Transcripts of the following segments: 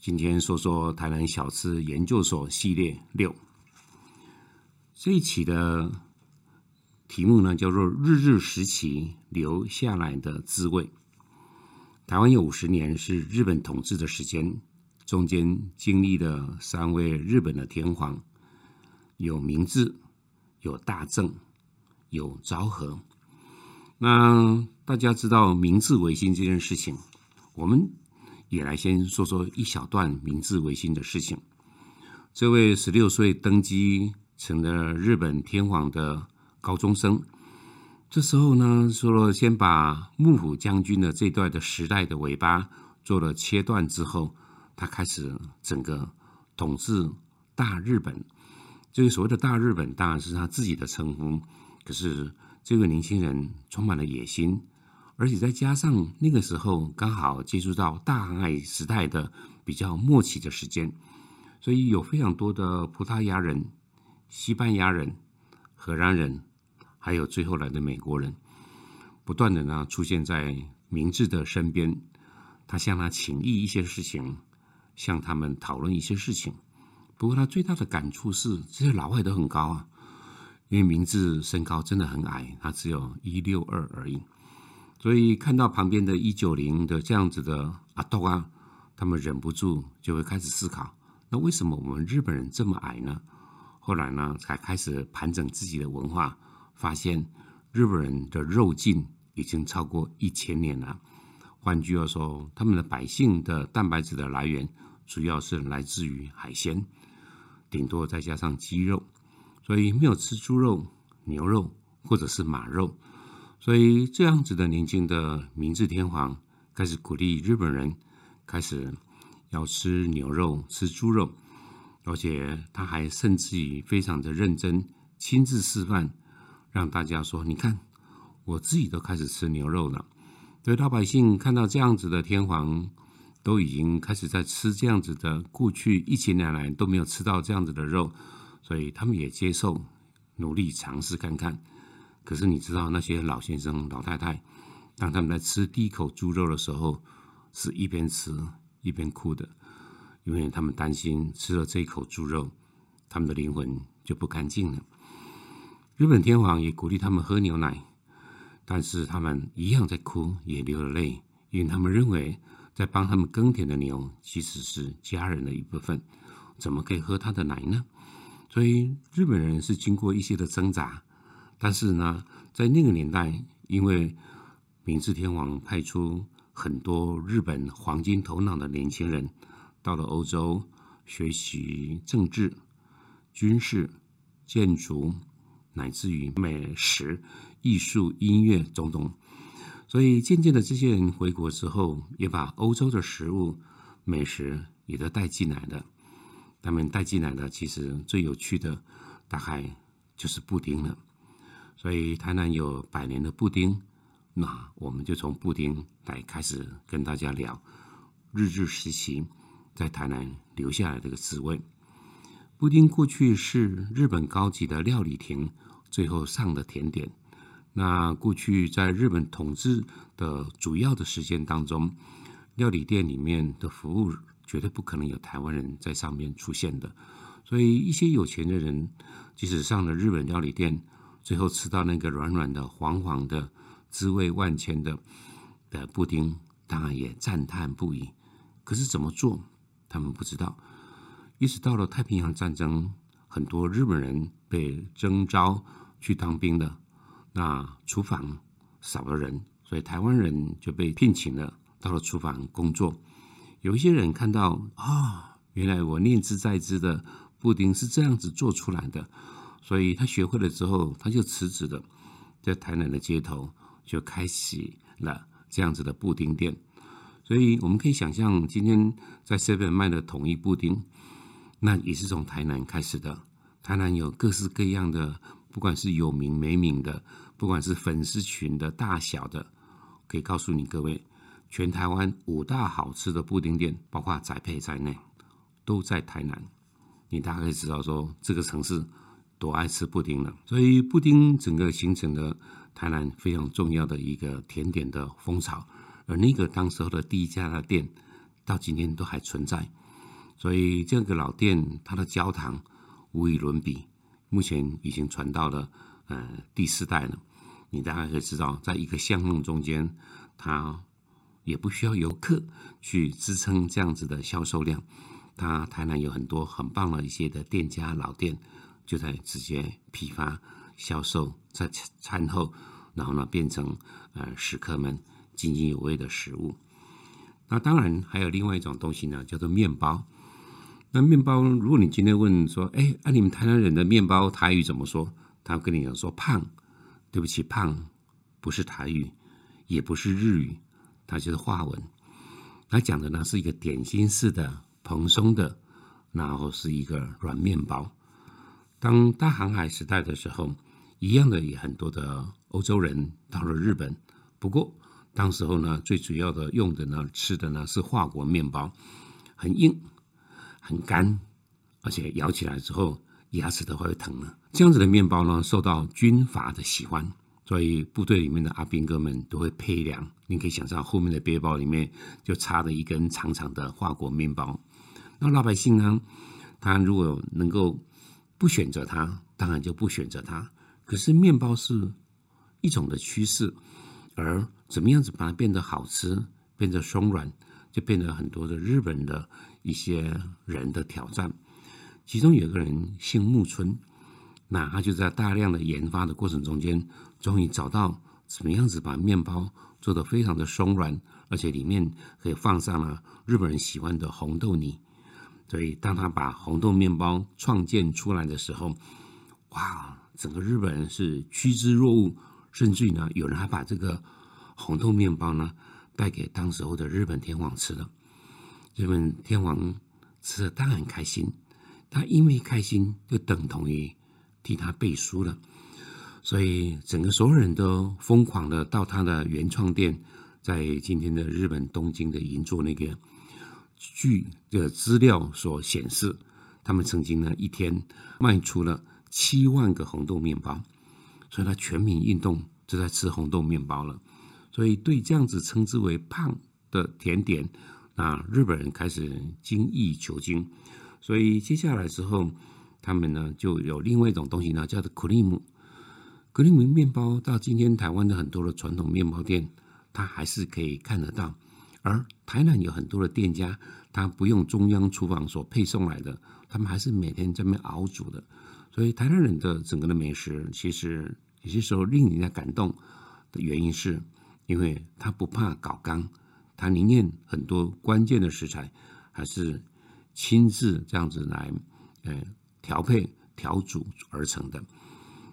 今天说说台南小吃研究所系列六，这一期的题目呢叫做“日治时期留下来的滋味”。台湾有五十年是日本统治的时间，中间经历了三位日本的天皇，有明治，有大正，有昭和。那大家知道明治维新这件事情，我们。也来先说说一小段明治维新的事情。这位十六岁登基成了日本天皇的高中生，这时候呢，说了先把幕府将军的这段的时代的尾巴做了切断之后，他开始整个统治大日本。这个所谓的大日本当然是他自己的称呼，可是这个年轻人充满了野心。而且再加上那个时候刚好接触到大航海时代的比较末期的时间，所以有非常多的葡萄牙人、西班牙人、荷兰人，还有最后来的美国人，不断的呢出现在明治的身边。他向他请益一些事情，向他们讨论一些事情。不过他最大的感触是，这些老外都很高啊，因为明治身高真的很矮，他只有一六二而已。所以看到旁边的一九零的这样子的阿斗啊，他们忍不住就会开始思考：那为什么我们日本人这么矮呢？后来呢，才开始盘整自己的文化，发现日本人的肉劲已经超过一千年了。换句话说，他们的百姓的蛋白质的来源主要是来自于海鲜，顶多再加上鸡肉，所以没有吃猪肉、牛肉或者是马肉。所以，这样子的年轻的明治天皇开始鼓励日本人开始要吃牛肉、吃猪肉，而且他还甚至于非常的认真，亲自示范，让大家说：“你看，我自己都开始吃牛肉了。”所以老百姓看到这样子的天皇都已经开始在吃这样子的，过去一千年来都没有吃到这样子的肉，所以他们也接受，努力尝试看看。可是你知道那些老先生、老太太，当他们在吃第一口猪肉的时候，是一边吃一边哭的，因为他们担心吃了这一口猪肉，他们的灵魂就不干净了。日本天皇也鼓励他们喝牛奶，但是他们一样在哭，也流了泪，因为他们认为在帮他们耕田的牛其实是家人的一部分，怎么可以喝他的奶呢？所以日本人是经过一些的挣扎。但是呢，在那个年代，因为明治天皇派出很多日本黄金头脑的年轻人到了欧洲学习政治、军事、建筑，乃至于美食、艺术、音乐种种，所以渐渐的，这些人回国之后，也把欧洲的食物、美食也都带进来了。他们带进来的，其实最有趣的，大概就是布丁了。所以台南有百年的布丁，那我们就从布丁来开始跟大家聊日治时期在台南留下来这个滋味。布丁过去是日本高级的料理亭最后上的甜点。那过去在日本统治的主要的时间当中，料理店里面的服务绝对不可能有台湾人在上面出现的。所以一些有钱的人，即使上了日本料理店。最后吃到那个软软的、黄黄的、滋味万千的的布丁，当然也赞叹不已。可是怎么做，他们不知道。一直到了太平洋战争，很多日本人被征召去当兵的，那厨房少了人，所以台湾人就被聘请了到了厨房工作。有一些人看到啊，原来我念兹在兹的布丁是这样子做出来的。所以他学会了之后，他就辞职了，在台南的街头就开启了这样子的布丁店。所以我们可以想象，今天在 Seven 卖的统一布丁，那也是从台南开始的。台南有各式各样的，不管是有名没名的，不管是粉丝群的大小的，可以告诉你各位，全台湾五大好吃的布丁店，包括宅配在内，都在台南。你大概知道说，这个城市多爱吃布丁了。所以布丁整个形成了台南非常重要的一个甜点的风潮。而那个当时候的第一家的店，到今天都还存在。所以这个老店，它的焦糖无与伦比。目前已经传到了呃第四代了。你大概可以知道，在一个巷弄中间，它也不需要游客去支撑这样子的销售量。它台南有很多很棒的一些的店家老店，就在直接批发销售，在餐后，然后呢变成呃食客们。津津有味的食物，那当然还有另外一种东西呢，叫做面包。那面包，如果你今天问说，哎，那你们台南人的面包台语怎么说？他跟你讲说胖。对不起，胖不是台语，也不是日语，它就是华文。它讲的呢是一个点心式的蓬松的，然后是一个软面包。当大航海时代的时候，一样的也很多的欧洲人到了日本，不过。当时候呢，最主要的用的呢，吃的呢是华国面包，很硬、很干，而且咬起来之后牙齿都会疼了。这样子的面包呢，受到军阀的喜欢，所以部队里面的阿兵哥们都会配粮。你可以想象，后面的背包里面就插着一根长长的华国面包。那老百姓呢，他如果能够不选择它，当然就不选择它。可是面包是一种的趋势。而怎么样子把它变得好吃，变得松软，就变得很多的日本的一些人的挑战。其中有个人姓木村，那他就在大量的研发的过程中间，终于找到怎么样子把面包做得非常的松软，而且里面可以放上了日本人喜欢的红豆泥。所以当他把红豆面包创建出来的时候，哇，整个日本人是趋之若鹜。甚至于呢，有人还把这个红豆面包呢带给当时候的日本天皇吃了。日本天皇吃的当然开心，他因为开心就等同于替他背书了。所以整个所有人都疯狂的到他的原创店，在今天的日本东京的银座那个，据的资料所显示，他们曾经呢一天卖出了七万个红豆面包。所以，他全民运动就在吃红豆面包了。所以，对这样子称之为胖的甜点，那日本人开始精益求精。所以，接下来之后，他们呢就有另外一种东西呢，叫做 cream。cream 面包到今天台湾的很多的传统面包店，它还是可以看得到。而台南有很多的店家，他不用中央厨房所配送来的，他们还是每天在那熬煮的。所以台南人的整个的美食，其实有些时候令人家感动的原因，是因为他不怕搞缸，他宁愿很多关键的食材还是亲自这样子来，呃，调配调煮而成的。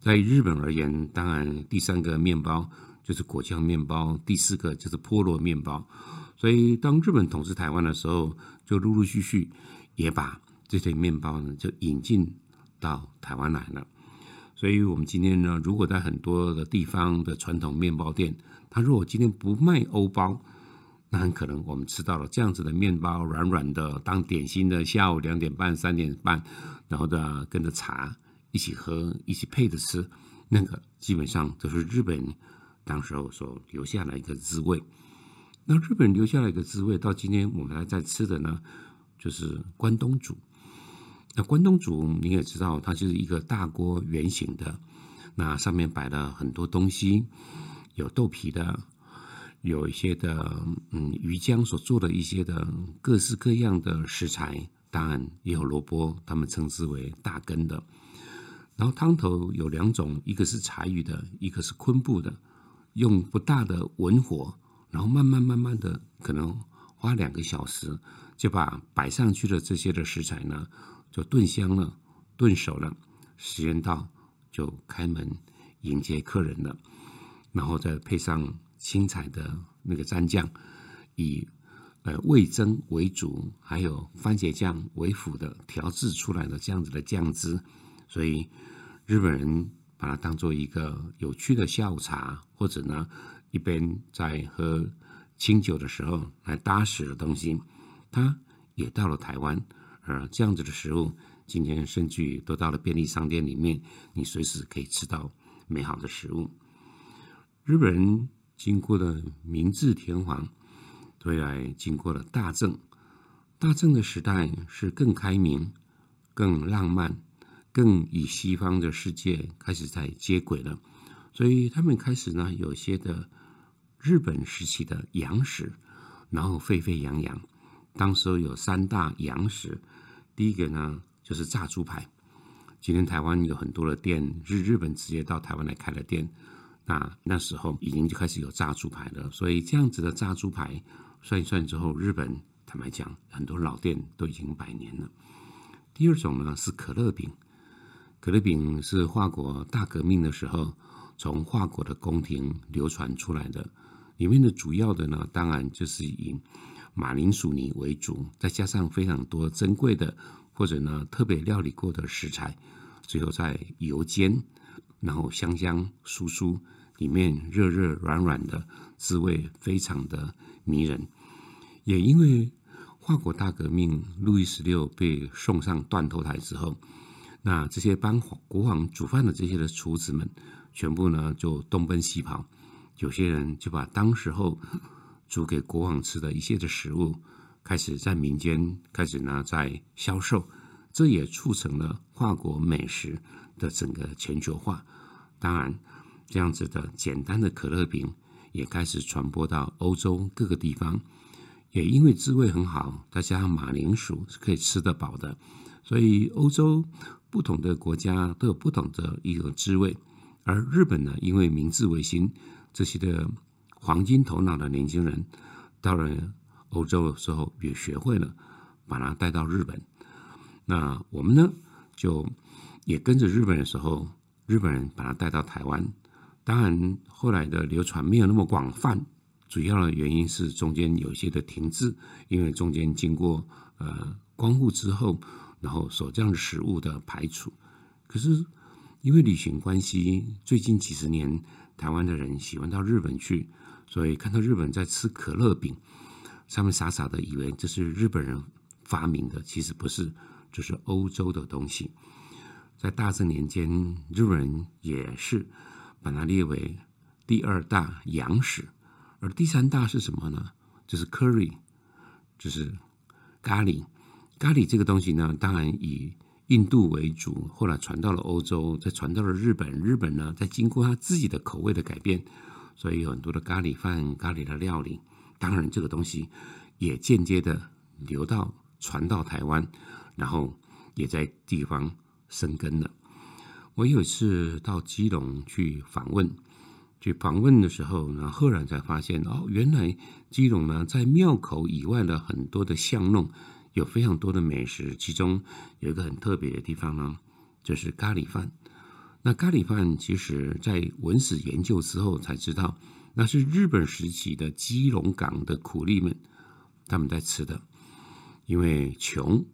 在日本而言，当然第三个面包就是果酱面包，第四个就是菠萝面包。所以当日本统治台湾的时候，就陆陆续续也把这些面包呢就引进。到台湾来了，所以我们今天呢，如果在很多的地方的传统面包店，他如果今天不卖欧包，那很可能我们吃到了这样子的面包，软软的当点心的，下午两点半、三点半，然后呢跟着茶一起喝，一起配着吃，那个基本上都是日本当时候所留下来一个滋味。那日本留下来一个滋味，到今天我们还在吃的呢，就是关东煮。那关东煮你也知道，它就是一个大锅圆形的，那上面摆了很多东西，有豆皮的，有一些的嗯鱼浆所做的一些的各式各样的食材，当然也有萝卜，他们称之为大根的。然后汤头有两种，一个是柴鱼的，一个是昆布的，用不大的文火，然后慢慢慢慢的，可能花两个小时就把摆上去的这些的食材呢。就炖香了，炖熟了，时间到就开门迎接客人了，然后再配上青彩的那个蘸酱，以呃味增为主，还有番茄酱为辅的调制出来的这样子的酱汁，所以日本人把它当做一个有趣的下午茶，或者呢一边在喝清酒的时候来搭食的东西，他也到了台湾，而这样子的食物。今天甚至于都到了便利商店里面，你随时可以吃到美好的食物。日本人经过了明治天皇，后来经过了大正，大正的时代是更开明、更浪漫、更与西方的世界开始在接轨了，所以他们开始呢有些的日本时期的洋食，然后沸沸扬扬。当时有三大洋食，第一个呢。就是炸猪排。今天台湾有很多的店，日日本直接到台湾来开了店。那那时候已经就开始有炸猪排了，所以这样子的炸猪排算一算之后，日本坦白讲，很多老店都已经百年了。第二种呢是可乐饼，可乐饼是华国大革命的时候从华国的宫廷流传出来的，里面的主要的呢，当然就是以马铃薯泥为主，再加上非常多珍贵的。或者呢，特别料理过的食材，最后再油煎，然后香香酥酥，里面热热软软的，滋味非常的迷人。也因为法国大革命，路易十六被送上断头台之后，那这些帮国王煮饭的这些的厨子们，全部呢就东奔西跑，有些人就把当时候煮给国王吃的一些的食物。开始在民间开始呢，在销售，这也促成了跨国美食的整个全球化。当然，这样子的简单的可乐饼也开始传播到欧洲各个地方。也因为滋味很好，再加上马铃薯是可以吃得饱的，所以欧洲不同的国家都有不同的一个滋味。而日本呢，因为明治维新这些的黄金头脑的年轻人到了。欧洲的时候也学会了，把它带到日本。那我们呢，就也跟着日本的时候，日本人把它带到台湾。当然，后来的流传没有那么广泛，主要的原因是中间有一些的停滞，因为中间经过呃光复之后，然后所这样的食物的排除。可是因为旅行关系，最近几十年台湾的人喜欢到日本去，所以看到日本在吃可乐饼。他们傻傻的以为这是日本人发明的，其实不是，这是欧洲的东西。在大正年间，日本人也是把它列为第二大洋食，而第三大是什么呢？就是 curry，就是咖喱。咖喱这个东西呢，当然以印度为主，后来传到了欧洲，再传到了日本。日本呢，在经过他自己的口味的改变，所以有很多的咖喱饭、咖喱的料理。当然，这个东西也间接的流到传到台湾，然后也在地方生根了。我有一次到基隆去访问，去访问的时候呢，赫然才发现哦，原来基隆呢，在庙口以外的很多的巷弄有非常多的美食，其中有一个很特别的地方呢，就是咖喱饭。那咖喱饭其实在文史研究之后才知道。那是日本时期的基隆港的苦力们，他们在吃的，因为穷，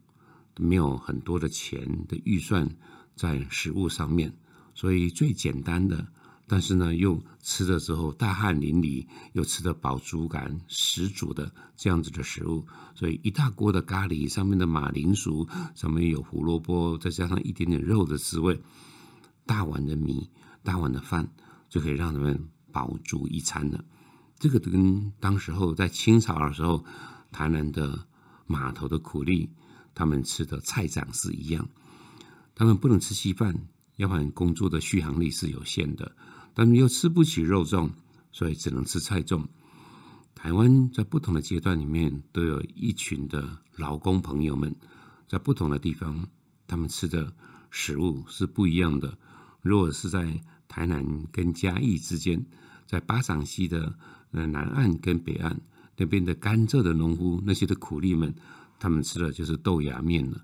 没有很多的钱的预算在食物上面，所以最简单的，但是呢又吃的时候大汗淋漓，又吃的饱足感十足的这样子的食物，所以一大锅的咖喱上面的马铃薯，上面有胡萝卜，再加上一点点肉的滋味，大碗的米，大碗的饭，就可以让他们。饱足一餐了，这个跟当时候在清朝的时候，台南的码头的苦力，他们吃的菜长是一样。他们不能吃稀饭，要不然工作的续航力是有限的。但又吃不起肉粽，所以只能吃菜粽。台湾在不同的阶段里面，都有一群的劳工朋友们，在不同的地方，他们吃的食物是不一样的。如果是在台南跟嘉义之间，在巴掌溪的南岸跟北岸那边的甘蔗的农夫，那些的苦力们，他们吃的就是豆芽面了。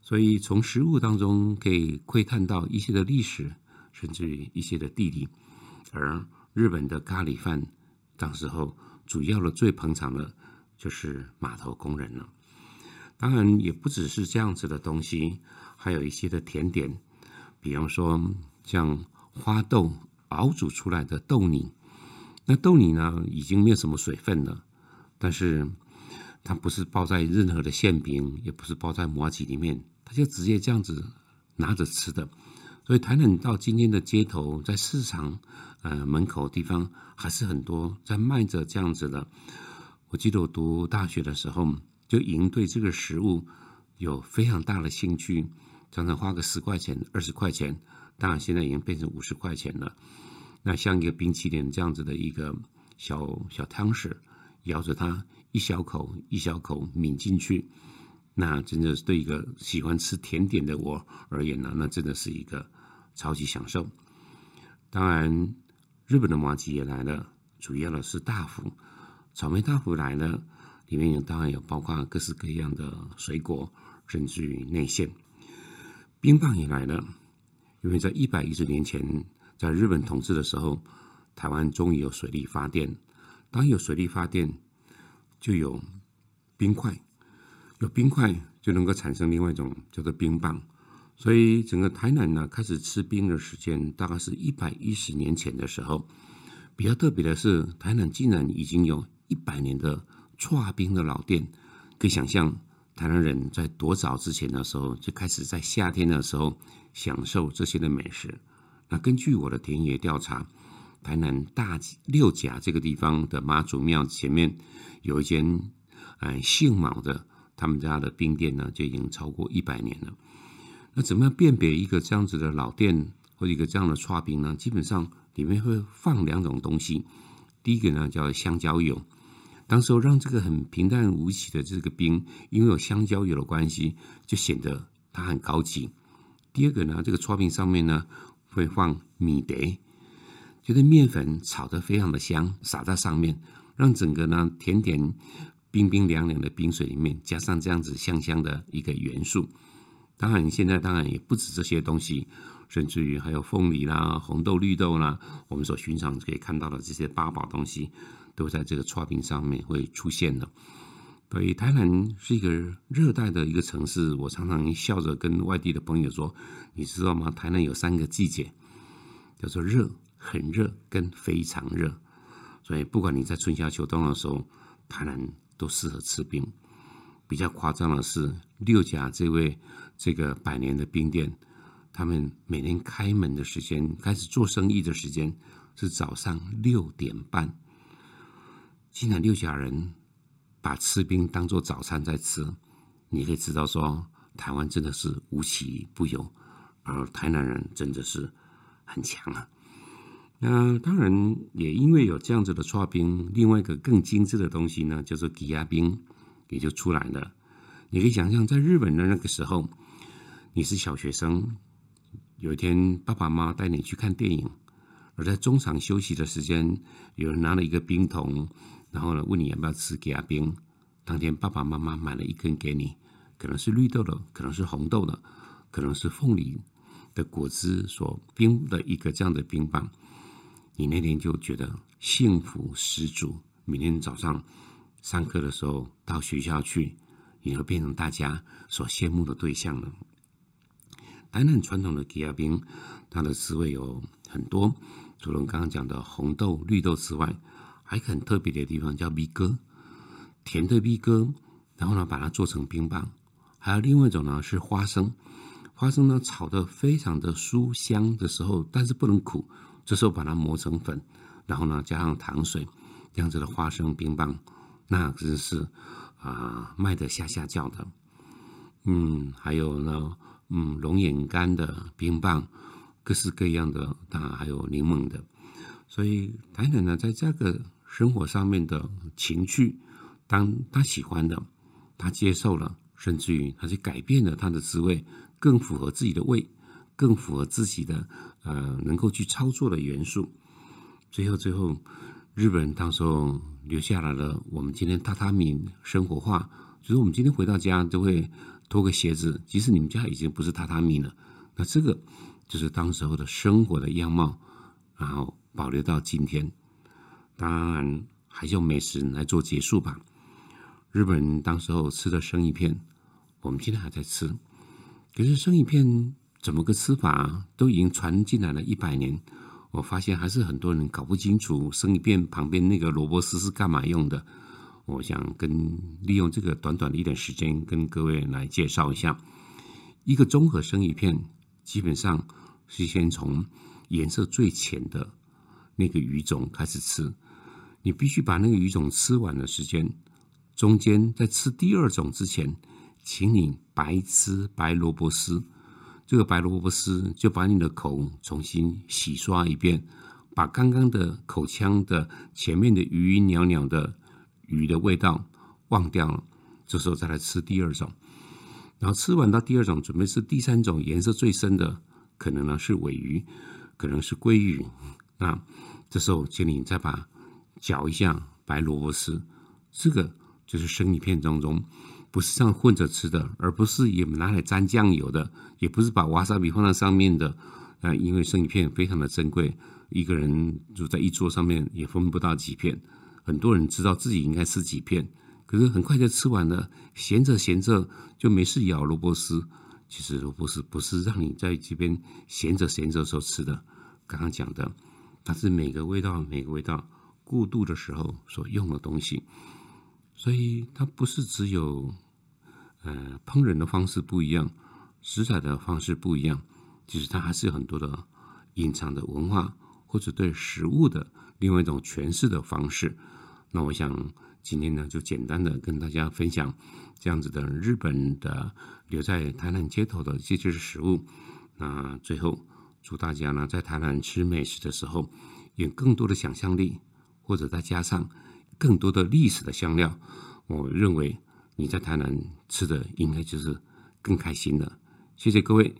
所以从食物当中可以窥探到一些的历史，甚至于一些的弟弟。而日本的咖喱饭，当时候主要的最捧场的，就是码头工人了。当然，也不只是这样子的东西，还有一些的甜点，比方说像花豆熬煮出来的豆泥。那豆泥呢，已经没有什么水分了，但是它不是包在任何的馅饼，也不是包在麻糬里面，它就直接这样子拿着吃的。所以台南到今天的街头，在市场呃门口地方，还是很多在卖着这样子的。我记得我读大学的时候，就已经对这个食物有非常大的兴趣，常常花个十块钱、二十块钱，当然现在已经变成五十块钱了。那像一个冰淇淋这样子的一个小小汤匙，咬着它一小口一小口抿进去，那真的是对一个喜欢吃甜点的我而言呢，那真的是一个超级享受。当然，日本的麻吉也来了，主要的是大福，草莓大福来了，里面有当然有包括各式各样的水果，甚至于内馅。冰棒也来了，因为在一百一十年前。在日本统治的时候，台湾终于有水力发电。当有水力发电，就有冰块，有冰块就能够产生另外一种叫做冰棒。所以整个台南呢，开始吃冰的时间大概是一百一十年前的时候。比较特别的是，台南竟然已经有一百年的搓冰的老店。可以想象，台南人在多早之前的时候就开始在夏天的时候享受这些的美食。那根据我的田野调查，台南大六甲这个地方的妈祖庙前面有一间，哎姓毛的，他们家的冰店呢就已经超过一百年了。那怎么样辨别一个这样子的老店或一个这样的刷冰呢？基本上里面会放两种东西，第一个呢叫香蕉油，当时候让这个很平淡无奇的这个冰，因为有香蕉油的关系，就显得它很高级。第二个呢，这个刷冰上面呢。会放米德，就是面粉炒得非常的香，撒在上面，让整个呢甜点冰冰凉凉的冰水里面加上这样子香香的一个元素。当然，现在当然也不止这些东西，甚至于还有凤梨啦、红豆、绿豆啦，我们所寻常可以看到的这些八宝东西，都在这个刨冰上面会出现的。所以，台南是一个热带的一个城市。我常常笑着跟外地的朋友说：“你知道吗？台南有三个季节，叫做热、很热跟非常热。所以，不管你在春夏秋冬的时候，台南都适合吃冰。比较夸张的是，六甲这位这个百年的冰店，他们每天开门的时间，开始做生意的时间是早上六点半。竟然六甲人。”把吃冰当做早餐在吃，你可以知道说，台湾真的是无奇不有，而台南人真的是很强啊。那当然也因为有这样子的搓冰，另外一个更精致的东西呢，叫做抵押冰，也就出来了。你可以想象，在日本的那个时候，你是小学生，有一天爸爸妈妈带你去看电影，而在中场休息的时间，有人拿了一个冰桶。然后呢，问你要不要吃给阿冰？当天爸爸妈妈买了一根给你，可能是绿豆的，可能是红豆的，可能是凤梨的果汁所冰的一个这样的冰棒。你那天就觉得幸福十足。明天早上上课的时候到学校去，你会变成大家所羡慕的对象了。台南传统的给阿冰，它的滋味有很多，除了刚刚讲的红豆、绿豆之外。还很特别的地方叫米哥，甜的米哥，然后呢把它做成冰棒。还有另外一种呢是花生，花生呢炒的非常的酥香的时候，但是不能苦，这时候把它磨成粉，然后呢加上糖水，这样子的花生冰棒，那真是啊卖的下下叫的。嗯，还有呢，嗯龙眼干的冰棒，各式各样的，当然还有柠檬的。所以台南呢，在这个生活上面的情趣，当他喜欢的，他接受了，甚至于他去改变了他的滋味，更符合自己的胃，更符合自己的呃能够去操作的元素。最后，最后，日本人当时候留下来了我们今天榻榻米生活化，就是我们今天回到家都会脱个鞋子，即使你们家已经不是榻榻米了，那这个就是当时候的生活的样貌，然后。保留到今天，当然还是用美食来做结束吧。日本人当时候吃的生鱼片，我们今天还在吃。可是生鱼片怎么个吃法，都已经传进来了一百年。我发现还是很多人搞不清楚生鱼片旁边那个萝卜丝是干嘛用的。我想跟利用这个短短的一点时间，跟各位来介绍一下一个综合生鱼片，基本上是先从颜色最浅的那个鱼种开始吃。你必须把那个鱼种吃完的时间，中间在吃第二种之前，请你白吃白萝卜丝。这个白萝卜丝就把你的口重新洗刷一遍，把刚刚的口腔的前面的鱼袅袅的鱼的味道忘掉了。这时候再来吃第二种，然后吃完到第二种，准备吃第三种颜色最深的，可能呢是尾鱼，可能是鲑鱼。那这时候请你再把。搅一下白萝卜丝，这个就是生鱼片当中不是这样混着吃的，而不是也拿来沾酱油的，也不是把瓦萨比放在上面的。啊，因为生鱼片非常的珍贵，一个人就在一桌上面也分不到几片。很多人知道自己应该吃几片，可是很快就吃完了，闲着闲着就没事咬萝卜丝。其实萝卜丝不是让你在这边闲着闲着时候吃的，刚刚讲的，它是每个味道每个味道。过渡的时候所用的东西，所以它不是只有呃烹饪的方式不一样，食材的方式不一样，其实它还是有很多的隐藏的文化或者对食物的另外一种诠释的方式。那我想今天呢，就简单的跟大家分享这样子的日本的留在台南街头的这些食物。那最后祝大家呢，在台南吃美食的时候，有更多的想象力。或者再加上更多的历史的香料，我认为你在台南吃的应该就是更开心的。谢谢各位。